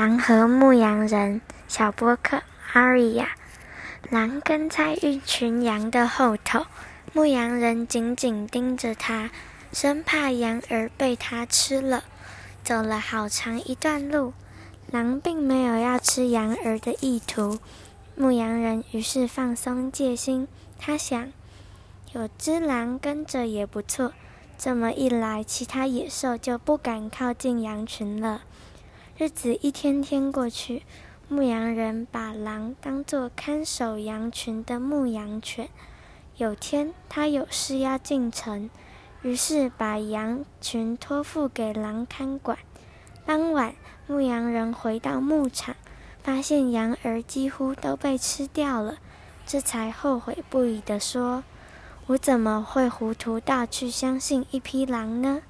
狼和牧羊人小波克阿瑞亚。狼跟在一群羊的后头，牧羊人紧紧盯着它，生怕羊儿被它吃了。走了好长一段路，狼并没有要吃羊儿的意图。牧羊人于是放松戒心，他想，有只狼跟着也不错。这么一来，其他野兽就不敢靠近羊群了。日子一天天过去，牧羊人把狼当作看守羊群的牧羊犬。有天，他有事要进城，于是把羊群托付给狼看管。当晚，牧羊人回到牧场，发现羊儿几乎都被吃掉了，这才后悔不已地说。我怎么会糊涂到去相信一匹狼呢？